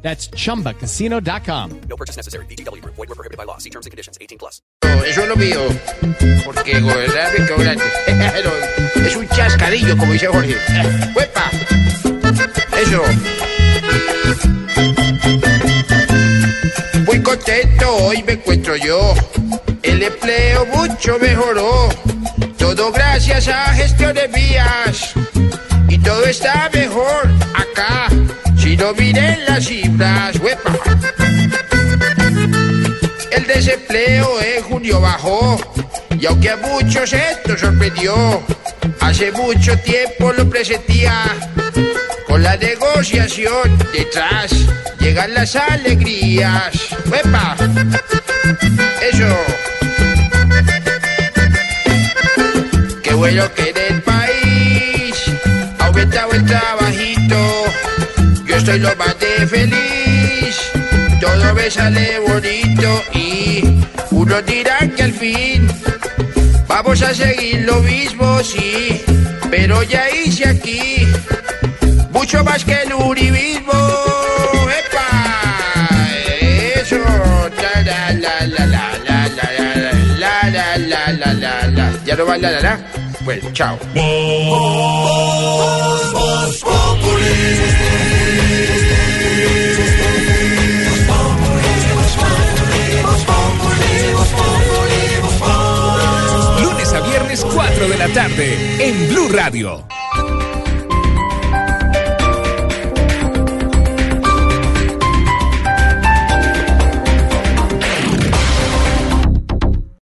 That's chumbacasino.com. No purchase necessary. BGW. Void were prohibited by law. See terms and conditions. 18 plus. Eso es lo mío. Porque gobernar me quedó grande. No, es un chascadillo, como dice Jorge. ¡Huepa! Eso. Muy contento hoy me encuentro yo. El empleo mucho mejoró. Todo gracias a gestiones mías. No miren las cifras, huepa. El desempleo en junio bajó y aunque a muchos esto sorprendió, hace mucho tiempo lo presentía. Con la negociación detrás llegan las alegrías. ¡Epa! Eso. Qué bueno que estoy lo más de feliz todo me sale bonito y unos dirán que al fin vamos a seguir lo mismo, sí, pero ya hice aquí mucho más que el uribismo. ¡Epa! Eso, la la la la la la la la la la la la la ya no va la la la, pues chao. 4 de la tarde en Blue Radio.